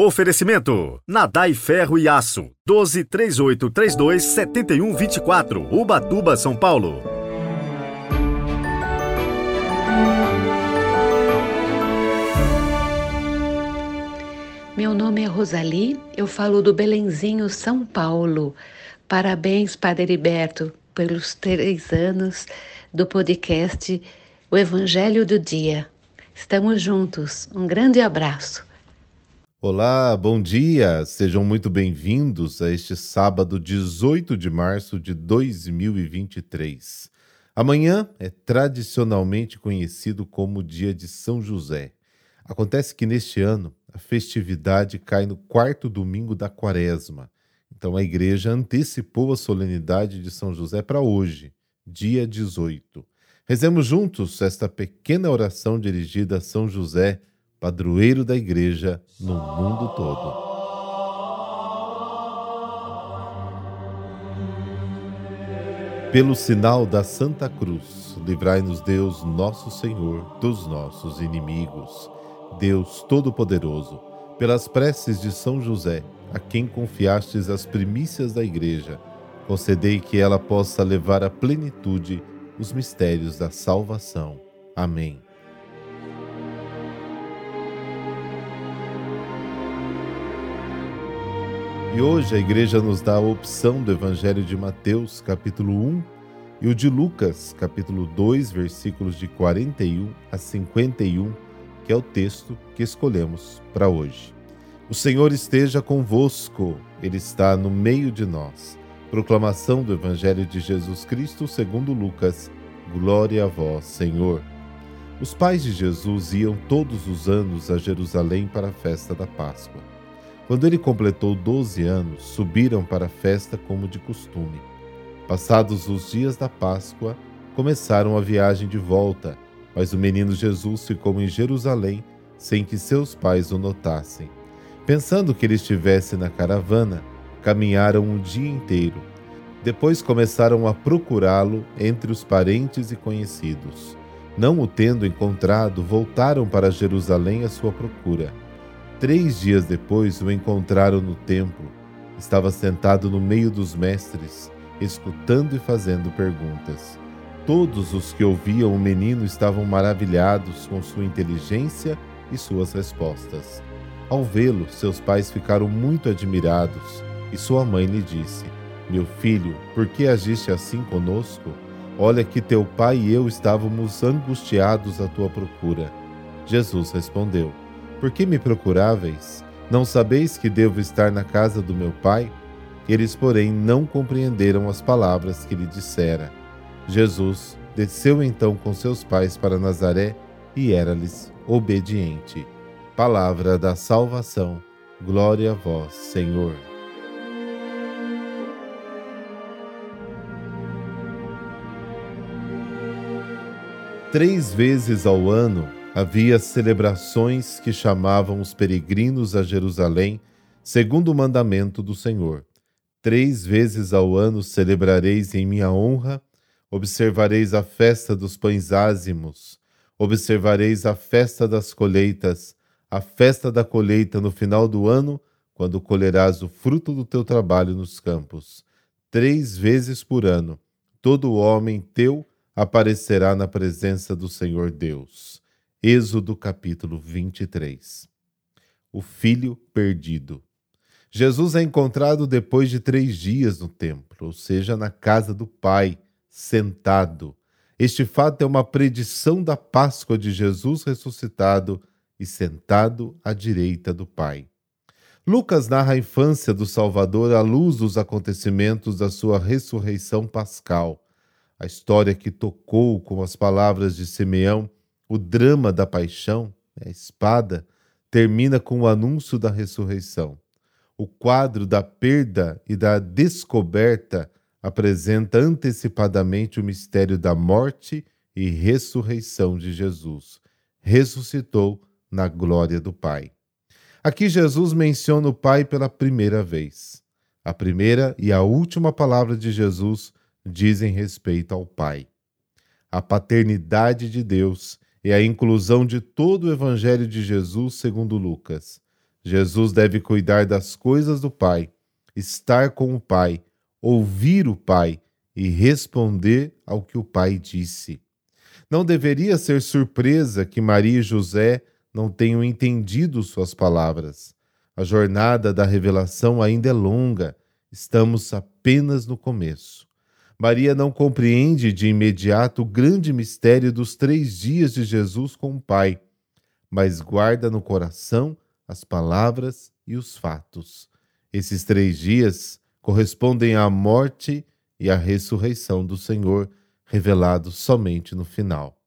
Oferecimento: Nadai Ferro e Aço, 12 3832 7124, Ubatuba, São Paulo. Meu nome é Rosali, eu falo do Belenzinho, São Paulo. Parabéns, Padre Heriberto, pelos três anos do podcast O Evangelho do Dia. Estamos juntos. Um grande abraço. Olá, bom dia! Sejam muito bem-vindos a este sábado 18 de março de 2023. Amanhã é tradicionalmente conhecido como Dia de São José. Acontece que neste ano a festividade cai no quarto domingo da quaresma. Então a igreja antecipou a solenidade de São José para hoje, dia 18. Rezemos juntos esta pequena oração dirigida a São José padroeiro da Igreja no mundo todo. Pelo sinal da Santa Cruz, livrai-nos Deus, nosso Senhor, dos nossos inimigos. Deus Todo-Poderoso, pelas preces de São José, a quem confiastes as primícias da Igreja, concedei que ela possa levar à plenitude os mistérios da salvação. Amém. E hoje a igreja nos dá a opção do Evangelho de Mateus, capítulo 1, e o de Lucas, capítulo 2, versículos de 41 a 51, que é o texto que escolhemos para hoje. O Senhor esteja convosco, Ele está no meio de nós. Proclamação do Evangelho de Jesus Cristo segundo Lucas. Glória a vós, Senhor. Os pais de Jesus iam todos os anos a Jerusalém para a festa da Páscoa. Quando ele completou doze anos, subiram para a festa como de costume. Passados os dias da Páscoa, começaram a viagem de volta, mas o menino Jesus ficou em Jerusalém sem que seus pais o notassem. Pensando que ele estivesse na caravana, caminharam o dia inteiro. Depois começaram a procurá-lo entre os parentes e conhecidos. Não o tendo encontrado, voltaram para Jerusalém à sua procura. Três dias depois o encontraram no templo. Estava sentado no meio dos mestres, escutando e fazendo perguntas. Todos os que ouviam o menino estavam maravilhados com sua inteligência e suas respostas. Ao vê-lo, seus pais ficaram muito admirados e sua mãe lhe disse: Meu filho, por que agiste assim conosco? Olha que teu pai e eu estávamos angustiados à tua procura. Jesus respondeu: por que me procuráveis? Não sabeis que devo estar na casa do meu pai? Eles, porém, não compreenderam as palavras que lhe dissera. Jesus desceu então com seus pais para Nazaré e era-lhes obediente. Palavra da salvação. Glória a vós, Senhor. Três vezes ao ano, havia celebrações que chamavam os peregrinos a Jerusalém, segundo o mandamento do Senhor. Três vezes ao ano celebrareis em minha honra, observareis a festa dos pães ázimos, observareis a festa das colheitas, a festa da colheita no final do ano, quando colherás o fruto do teu trabalho nos campos. Três vezes por ano, todo homem teu aparecerá na presença do Senhor Deus. Êxodo capítulo 23. O filho perdido. Jesus é encontrado depois de três dias no templo, ou seja, na casa do Pai, sentado. Este fato é uma predição da Páscoa de Jesus ressuscitado e sentado à direita do Pai. Lucas narra a infância do Salvador à luz dos acontecimentos da sua ressurreição pascal. A história que tocou com as palavras de Simeão o drama da paixão, né, a espada, termina com o anúncio da ressurreição. O quadro da perda e da descoberta apresenta antecipadamente o mistério da morte e ressurreição de Jesus. Ressuscitou na glória do Pai. Aqui Jesus menciona o Pai pela primeira vez. A primeira e a última palavra de Jesus dizem respeito ao Pai. A paternidade de Deus é a inclusão de todo o Evangelho de Jesus segundo Lucas. Jesus deve cuidar das coisas do Pai, estar com o Pai, ouvir o Pai e responder ao que o Pai disse. Não deveria ser surpresa que Maria e José não tenham entendido suas palavras. A jornada da revelação ainda é longa, estamos apenas no começo. Maria não compreende de imediato o grande mistério dos três dias de Jesus com o Pai, mas guarda no coração as palavras e os fatos. Esses três dias correspondem à morte e à ressurreição do Senhor, revelado somente no final.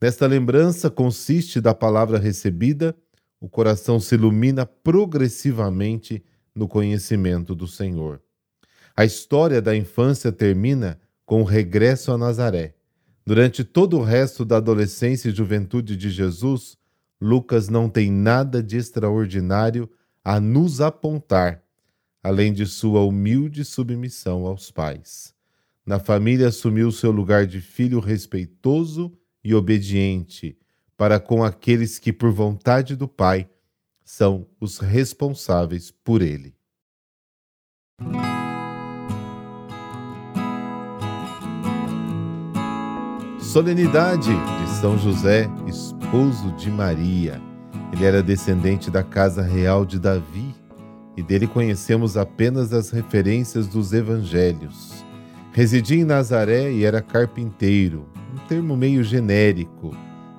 Nesta lembrança consiste da palavra recebida, o coração se ilumina progressivamente no conhecimento do Senhor. A história da infância termina com o regresso a Nazaré. Durante todo o resto da adolescência e juventude de Jesus, Lucas não tem nada de extraordinário a nos apontar, além de sua humilde submissão aos pais. Na família assumiu seu lugar de filho respeitoso e obediente para com aqueles que, por vontade do Pai, são os responsáveis por ele. Solenidade de São José, esposo de Maria. Ele era descendente da casa real de Davi e dele conhecemos apenas as referências dos evangelhos. Residia em Nazaré e era carpinteiro, um termo meio genérico,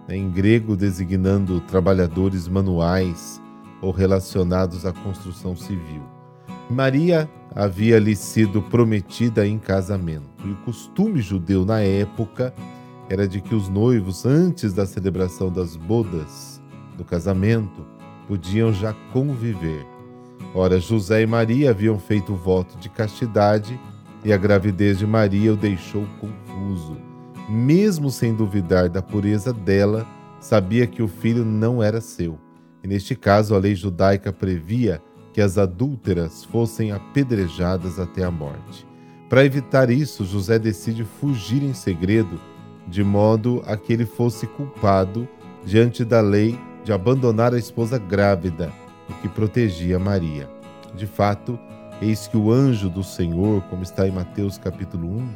né, em grego designando trabalhadores manuais ou relacionados à construção civil. Maria havia-lhe sido prometida em casamento, e o costume judeu na época era de que os noivos, antes da celebração das bodas, do casamento, podiam já conviver. Ora, José e Maria haviam feito o voto de castidade e a gravidez de Maria o deixou confuso. Mesmo sem duvidar da pureza dela, sabia que o filho não era seu. E neste caso, a lei judaica previa que as adúlteras fossem apedrejadas até a morte. Para evitar isso, José decide fugir em segredo de modo a que ele fosse culpado diante da lei de abandonar a esposa grávida, o que protegia Maria. De fato, eis que o anjo do Senhor, como está em Mateus capítulo 1,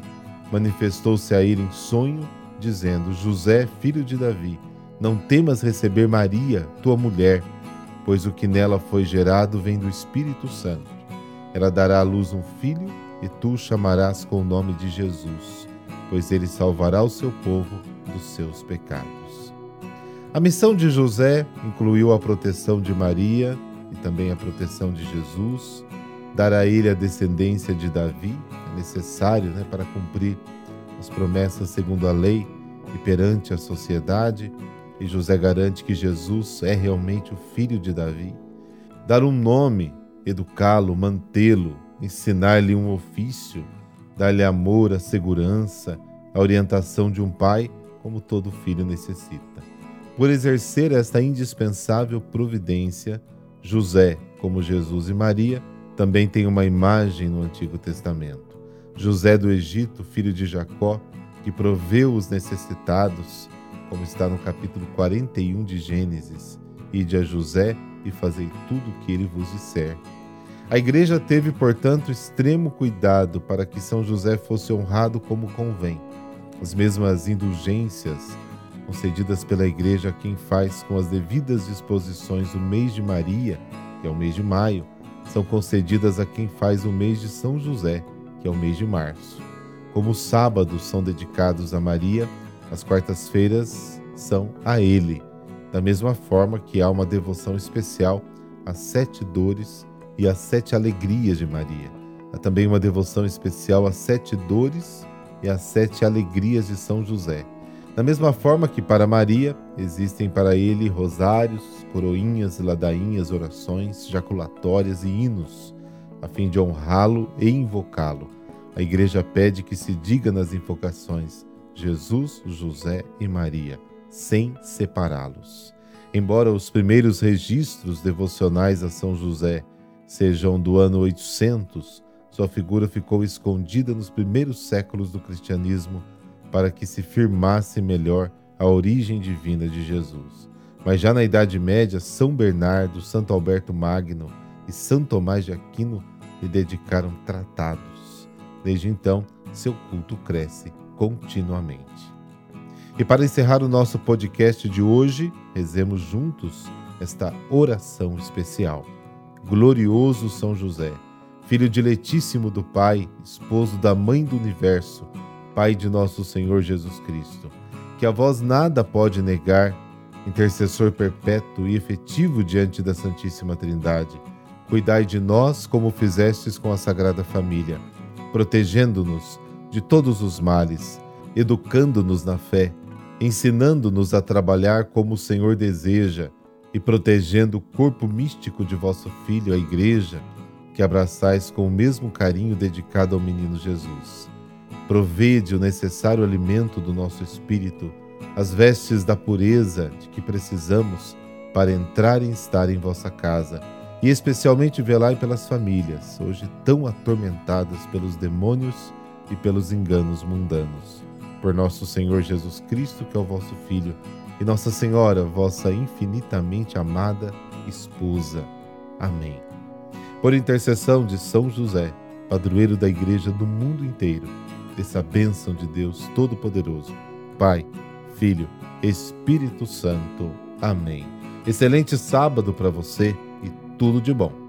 manifestou-se a ele em sonho, dizendo: José, filho de Davi, não temas receber Maria, tua mulher, pois o que nela foi gerado vem do Espírito Santo. Ela dará à luz um filho, e tu o chamarás com o nome de Jesus pois ele salvará o seu povo dos seus pecados. A missão de José incluiu a proteção de Maria e também a proteção de Jesus, dar a ele a descendência de Davi, é necessário né, para cumprir as promessas segundo a lei e perante a sociedade, e José garante que Jesus é realmente o filho de Davi. Dar um nome, educá-lo, mantê-lo, ensinar-lhe um ofício, dar-lhe amor, a segurança, a orientação de um pai, como todo filho necessita. Por exercer esta indispensável providência, José, como Jesus e Maria, também tem uma imagem no Antigo Testamento. José do Egito, filho de Jacó, que proveu os necessitados, como está no capítulo 41 de Gênesis, ide a José e fazei tudo o que ele vos disser a igreja teve, portanto, extremo cuidado para que São José fosse honrado como convém. As mesmas indulgências concedidas pela igreja a quem faz com as devidas disposições o mês de Maria, que é o mês de maio, são concedidas a quem faz o mês de São José, que é o mês de março. Como os sábados são dedicados a Maria, as quartas-feiras são a ele. Da mesma forma que há uma devoção especial às sete dores e as sete alegrias de Maria. Há também uma devoção especial às sete dores e às sete alegrias de São José. Da mesma forma que para Maria existem para ele rosários, coroinhas, ladainhas, orações, jaculatórias e hinos, a fim de honrá-lo e invocá-lo. A igreja pede que se diga nas invocações Jesus, José e Maria, sem separá-los. Embora os primeiros registros devocionais a São José sejam do ano 800, sua figura ficou escondida nos primeiros séculos do cristianismo para que se firmasse melhor a origem divina de Jesus. Mas já na Idade Média, São Bernardo, Santo Alberto Magno e São Tomás de Aquino lhe dedicaram tratados. Desde então, seu culto cresce continuamente. E para encerrar o nosso podcast de hoje, rezemos juntos esta oração especial. Glorioso São José, filho diletíssimo do Pai, esposo da Mãe do Universo, Pai de nosso Senhor Jesus Cristo, que a vós nada pode negar, intercessor perpétuo e efetivo diante da Santíssima Trindade, cuidai de nós como fizestes com a Sagrada Família, protegendo-nos de todos os males, educando-nos na fé, ensinando-nos a trabalhar como o Senhor deseja e protegendo o corpo místico de vosso Filho, a Igreja, que abraçais com o mesmo carinho dedicado ao menino Jesus. Provede o necessário alimento do nosso espírito, as vestes da pureza de que precisamos para entrar e estar em vossa casa, e especialmente velai pelas famílias, hoje tão atormentadas pelos demônios e pelos enganos mundanos. Por nosso Senhor Jesus Cristo, que é o vosso Filho, e Nossa Senhora, vossa infinitamente amada esposa. Amém. Por intercessão de São José, padroeiro da Igreja do mundo inteiro, dessa bênção de Deus Todo-Poderoso, Pai, Filho, Espírito Santo. Amém. Excelente sábado para você e tudo de bom.